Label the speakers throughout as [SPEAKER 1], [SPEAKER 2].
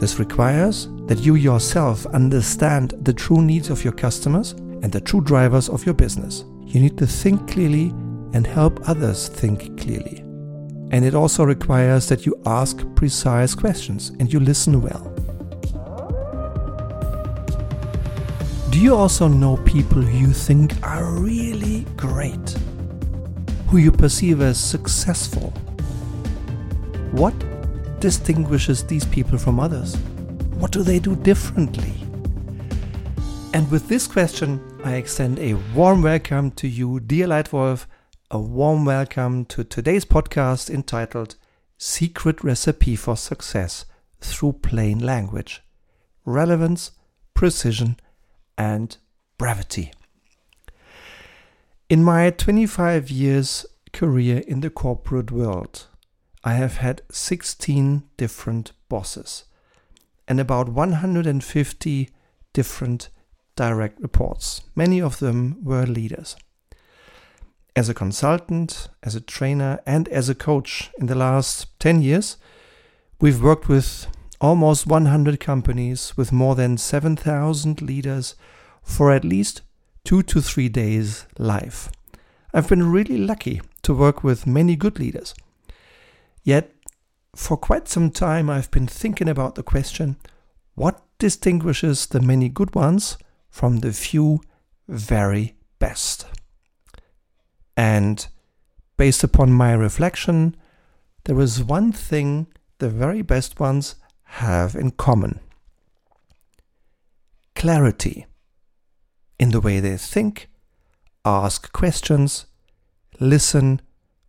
[SPEAKER 1] This requires that you yourself understand the true needs of your customers and the true drivers of your business. You need to think clearly and help others think clearly. And it also requires that you ask precise questions and you listen well. Do you also know people who you think are really great? Who you perceive as successful? What distinguishes these people from others? What do they do differently? And with this question, I extend a warm welcome to you, dear Leitwolf, a warm welcome to today's podcast entitled Secret Recipe for Success Through Plain Language Relevance, Precision, and Brevity. In my 25 years career in the corporate world, I have had 16 different bosses and about 150 different direct reports. Many of them were leaders. As a consultant, as a trainer, and as a coach in the last 10 years, we've worked with almost 100 companies with more than 7,000 leaders for at least two to three days live. I've been really lucky to work with many good leaders. Yet, for quite some time, I've been thinking about the question what distinguishes the many good ones from the few very best? And based upon my reflection, there is one thing the very best ones have in common clarity in the way they think, ask questions, listen,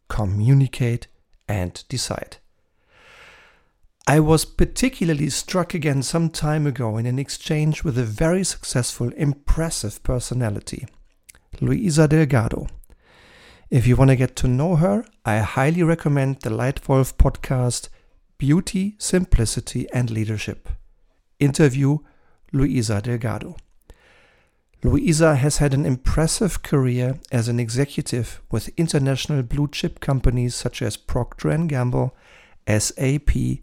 [SPEAKER 1] communicate, and decide. I was particularly struck again some time ago in an exchange with a very successful, impressive personality, Luisa Delgado. If you want to get to know her, I highly recommend the Leitwolf podcast Beauty, Simplicity, and Leadership. Interview Luisa Delgado. Luisa has had an impressive career as an executive with international blue chip companies such as Procter & Gamble, SAP,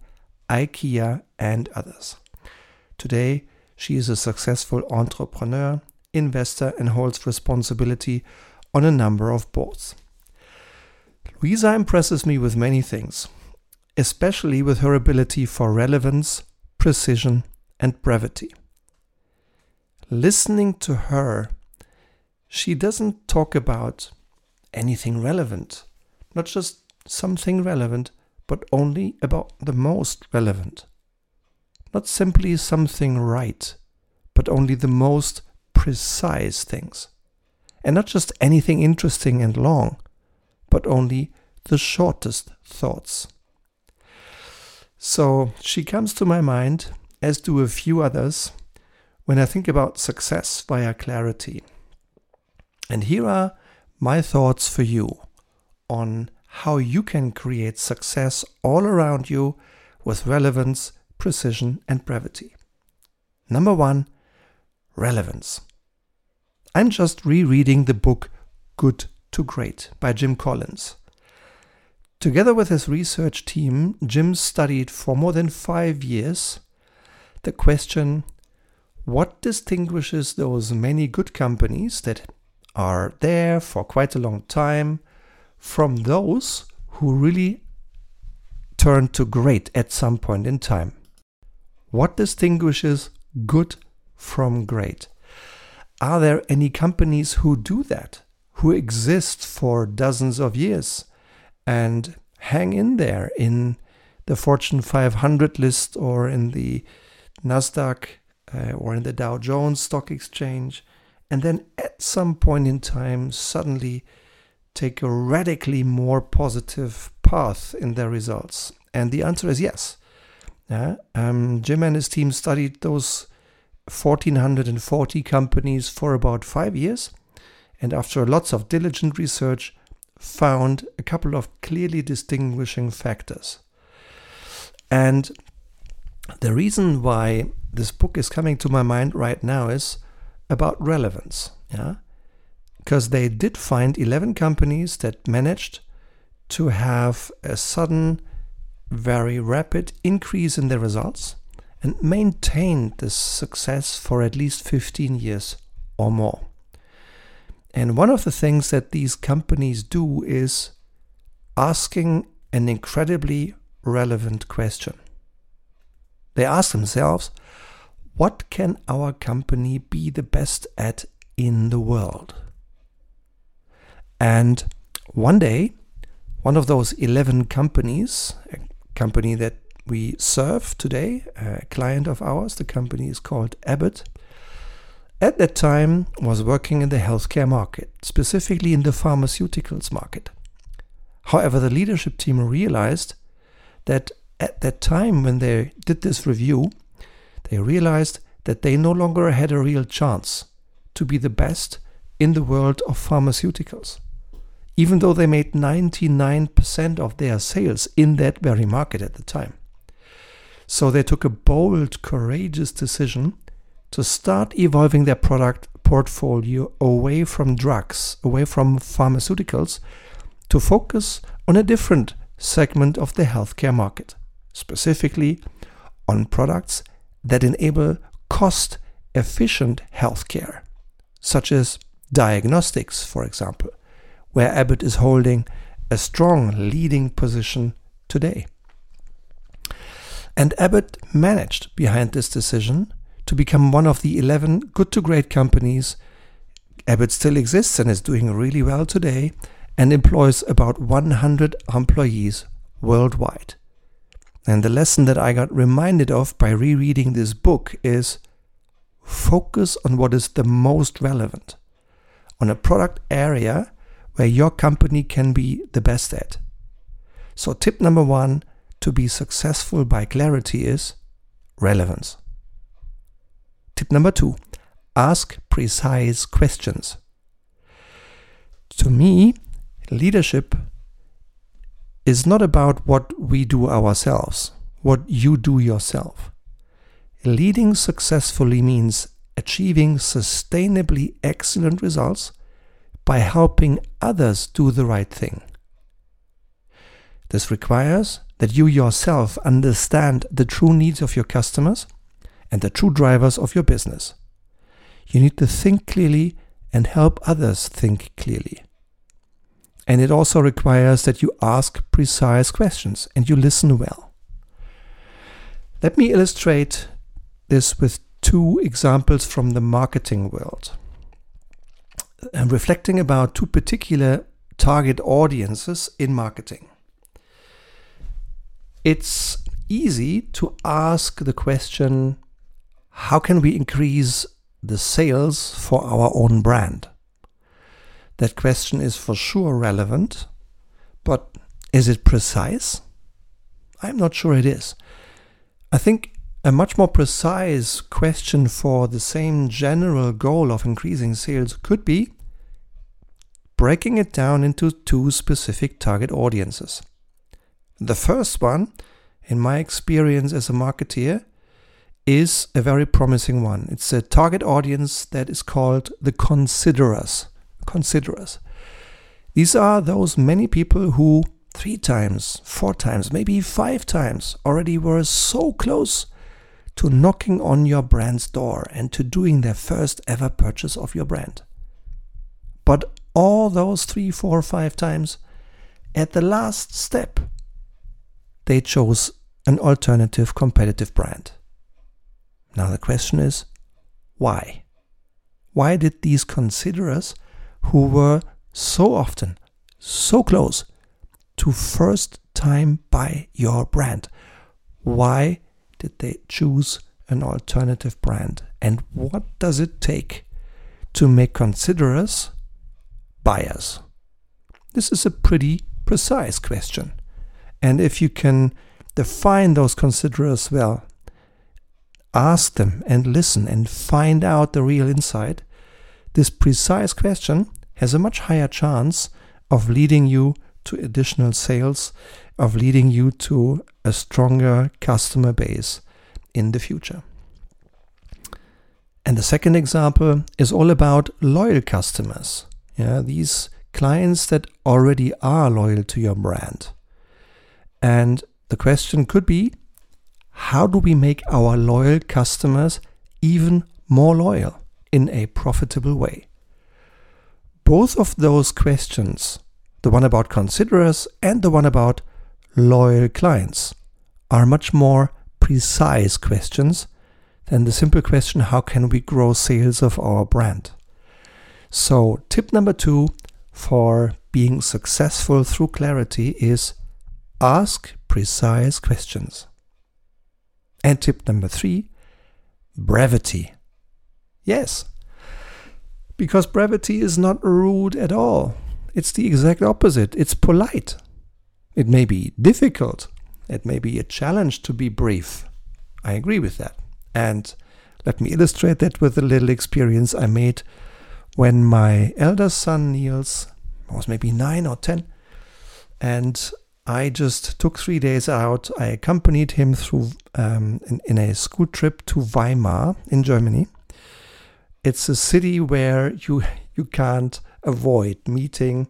[SPEAKER 1] IKEA and others. Today, she is a successful entrepreneur, investor and holds responsibility on a number of boards. Luisa impresses me with many things, especially with her ability for relevance, precision and brevity listening to her, she doesn't talk about anything relevant, not just something relevant, but only about the most relevant. Not simply something right, but only the most precise things. And not just anything interesting and long, but only the shortest thoughts. So she comes to my mind, as do a few others, when I think about success via clarity. And here are my thoughts for you on how you can create success all around you with relevance, precision, and brevity. Number one, relevance. I'm just rereading the book Good to Great by Jim Collins. Together with his research team, Jim studied for more than five years the question what distinguishes those many good companies that are there for quite a long time from those who really turn to great at some point in time? What distinguishes good from great? Are there any companies who do that, who exist for dozens of years and hang in there in the Fortune 500 list or in the NASDAQ uh, or in the Dow Jones Stock Exchange, and then at some point in time suddenly take a radically more positive path in their results? And the answer is yes. Yeah, um, Jim and his team studied those 1440 companies for about five years, and after lots of diligent research, found a couple of clearly distinguishing factors. And the reason why this book is coming to my mind right now is about relevance. Yeah. Because they did find 11 companies that managed to have a sudden, very rapid increase in their results and maintained this success for at least 15 years or more. And one of the things that these companies do is asking an incredibly relevant question. They ask themselves, what can our company be the best at in the world? And one day, one of those 11 companies, a company that we serve today, a client of ours, the company is called Abbott, at that time was working in the healthcare market, specifically in the pharmaceuticals market. However, the leadership team realized that at that time when they did this review, they realized that they no longer had a real chance to be the best in the world of pharmaceuticals, even though they made 99% of their sales in that very market at the time. So they took a bold, courageous decision to start evolving their product portfolio away from drugs, away from pharmaceuticals, to focus on a different segment of the healthcare market, specifically on products that enable cost efficient healthcare, such as diagnostics, for example, where Abbott is holding a strong leading position today. And Abbott managed behind this decision to become one of the 11 good to great companies. Abbott still exists and is doing really well today and employs about 100 employees worldwide. And the lesson that I got reminded of by rereading this book is focus on what is the most relevant, on a product area where your company can be the best at. So, tip number one to be successful by clarity is relevance. Tip number two ask precise questions. To me, leadership is not about what we do ourselves, what you do yourself. Leading successfully means achieving sustainably excellent results by helping others do the right thing. This requires that you yourself understand the true needs of your customers and the true drivers of your business. You need to think clearly and help others think clearly. And it also requires that you ask precise questions and you listen well. Let me illustrate this with two examples from the marketing world. I'm reflecting about two particular target audiences in marketing. It's easy to ask the question how can we increase the sales for our own brand? That question is for sure relevant, but is it precise? I'm not sure it is. I think a much more precise question for the same general goal of increasing sales could be breaking it down into two specific target audiences. The first one, in my experience as a marketeer, is a very promising one. It's a target audience that is called the considerers considerers. These are those many people who three times, four times, maybe five times already were so close to knocking on your brand's door and to doing their first ever purchase of your brand. But all those three, four, five times, at the last step, they chose an alternative competitive brand. Now the question is, why? Why did these considerers who were so often so close to first time buy your brand. Why did they choose an alternative brand? And what does it take to make considerers buyers? This is a pretty precise question. And if you can define those considerers well, ask them and listen and find out the real insight, this precise question has a much higher chance of leading you to additional sales, of leading you to a stronger customer base in the future. And the second example is all about loyal customers. Yeah, these clients that already are loyal to your brand. And the question could be how do we make our loyal customers even more loyal in a profitable way? Both of those questions, the one about considerers and the one about loyal clients, are much more precise questions than the simple question how can we grow sales of our brand? So, tip number two for being successful through clarity is ask precise questions. And tip number three brevity. Yes, because brevity is not rude at all. It's the exact opposite. It's polite. It may be difficult. It may be a challenge to be brief. I agree with that. And let me illustrate that with a little experience I made when my elder son Niels was maybe nine or ten. And I just took three days out. I accompanied him through um, in, in a school trip to Weimar in Germany. It's a city where you you can't avoid meeting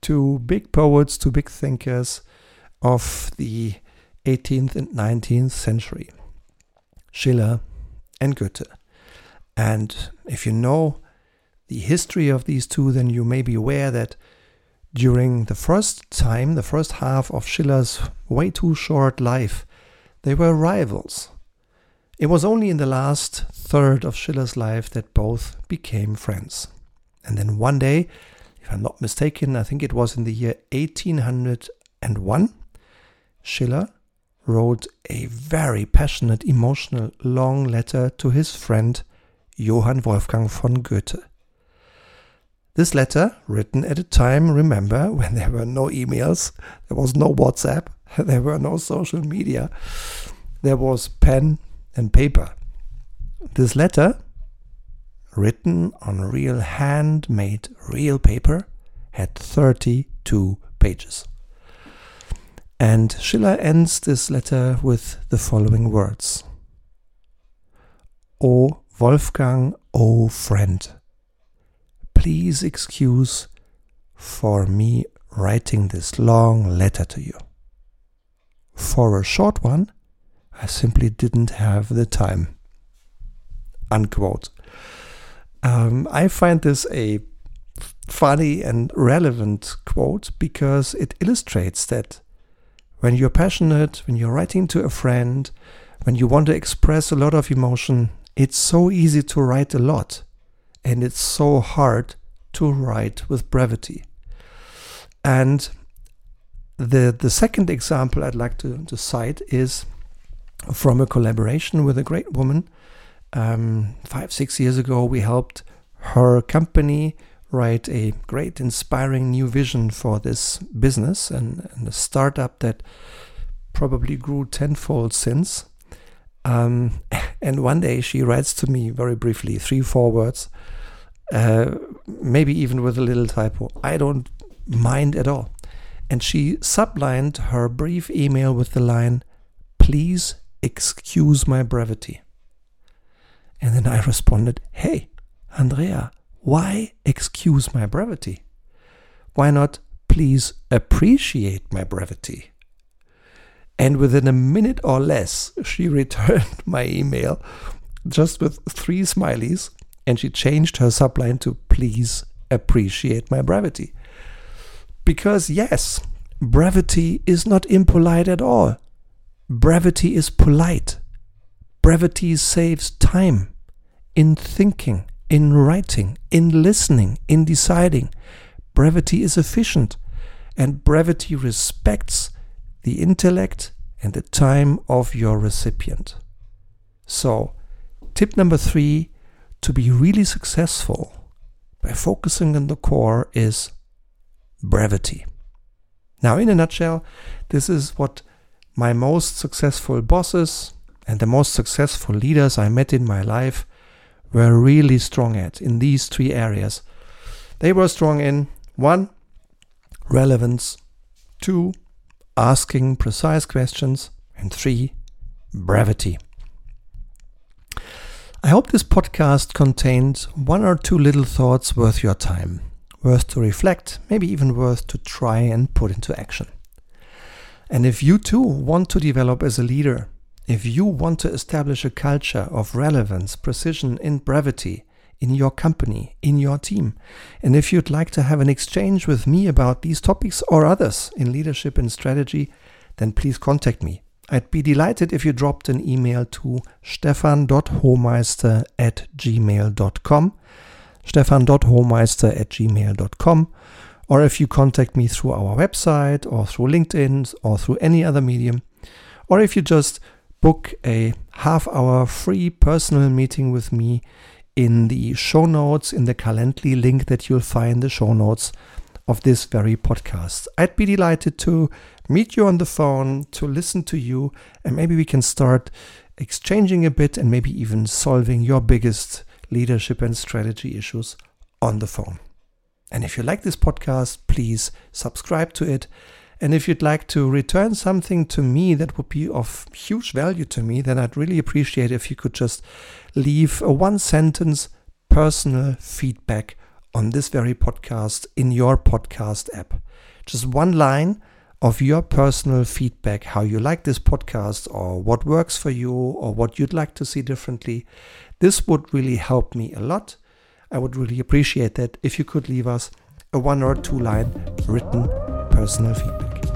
[SPEAKER 1] two big poets, two big thinkers of the 18th and 19th century, Schiller and Goethe. And if you know the history of these two, then you may be aware that during the first time, the first half of Schiller's way too short life, they were rivals. It was only in the last third of Schiller's life that both became friends. And then one day, if I'm not mistaken, I think it was in the year 1801, Schiller wrote a very passionate, emotional, long letter to his friend Johann Wolfgang von Goethe. This letter, written at a time, remember, when there were no emails, there was no WhatsApp, there were no social media, there was pen and paper. This letter, written on real handmade real paper, had 32 pages. And Schiller ends this letter with the following words O Wolfgang, O friend please excuse for me writing this long letter to you. For a short one, I simply didn't have the time. Unquote. Um, I find this a funny and relevant quote because it illustrates that when you're passionate, when you're writing to a friend, when you want to express a lot of emotion, it's so easy to write a lot and it's so hard to write with brevity. And the the second example I'd like to, to cite is from a collaboration with a great woman. Um, five six years ago, we helped her company write a great, inspiring new vision for this business and, and a startup that probably grew tenfold since. Um, and one day she writes to me very briefly, three, four words, uh, maybe even with a little typo. I don't mind at all. And she sublined her brief email with the line, Please excuse my brevity. And then I responded, Hey, Andrea, why excuse my brevity? Why not please appreciate my brevity? And within a minute or less, she returned my email just with three smileys and she changed her subline to please appreciate my brevity. Because, yes, brevity is not impolite at all. Brevity is polite. Brevity saves time in thinking, in writing, in listening, in deciding. Brevity is efficient, and brevity respects the intellect and the time of your recipient. So, tip number three to be really successful by focusing on the core is brevity. Now, in a nutshell, this is what my most successful bosses and the most successful leaders I met in my life were really strong at in these three areas. They were strong in one, relevance, two, asking precise questions, and three, brevity. I hope this podcast contained one or two little thoughts worth your time, worth to reflect, maybe even worth to try and put into action. And if you too want to develop as a leader, If you want to establish a culture of relevance, precision, and brevity in your company, in your team, and if you'd like to have an exchange with me about these topics or others in leadership and strategy, then please contact me. I'd be delighted if you dropped an email to stefan.homeister at gmail.com, stefan.homeister at gmail.com, or if you contact me through our website or through LinkedIn or through any other medium, or if you just book a half hour free personal meeting with me in the show notes, in the Calendly link that you'll find in the show notes of this very podcast. I'd be delighted to meet you on the phone, to listen to you, and maybe we can start exchanging a bit and maybe even solving your biggest leadership and strategy issues on the phone. And if you like this podcast, please subscribe to it. And if you'd like to return something to me that would be of huge value to me, then I'd really appreciate if you could just leave a one sentence personal feedback on this very podcast in your podcast app. Just one line of your personal feedback, how you like this podcast, or what works for you, or what you'd like to see differently. This would really help me a lot. I would really appreciate that if you could leave us a one or two line written personal feedback.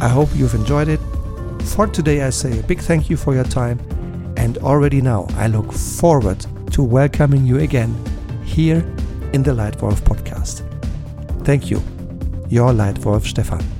[SPEAKER 1] I hope you've enjoyed it. For today, I say a big thank you for your time, and already now I look forward to welcoming you again here in the Leitwolf podcast. Thank you, your Leitwolf Stefan.